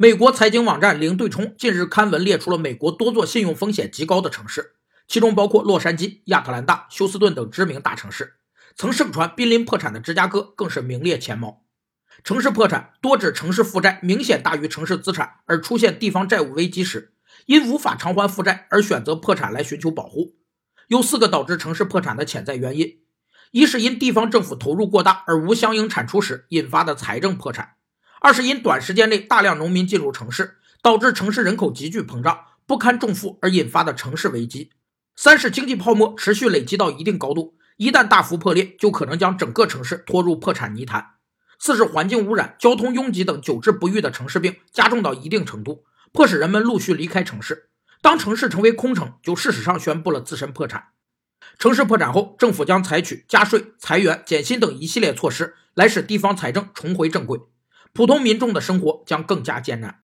美国财经网站零对冲近日刊文列出了美国多座信用风险极高的城市，其中包括洛杉矶、亚特兰大、休斯顿等知名大城市。曾盛传濒临破产的芝加哥更是名列前茅。城市破产多指城市负债明显大于城市资产而出现地方债务危机时，因无法偿还负债而选择破产来寻求保护。有四个导致城市破产的潜在原因：一是因地方政府投入过大而无相应产出时引发的财政破产。二是因短时间内大量农民进入城市，导致城市人口急剧膨胀，不堪重负而引发的城市危机；三是经济泡沫持续累积到一定高度，一旦大幅破裂，就可能将整个城市拖入破产泥潭；四是环境污染、交通拥挤等久治不愈的城市病加重到一定程度，迫使人们陆续离开城市。当城市成为空城，就事实上宣布了自身破产。城市破产后，政府将采取加税、裁员、减薪等一系列措施，来使地方财政重回正轨。普通民众的生活将更加艰难。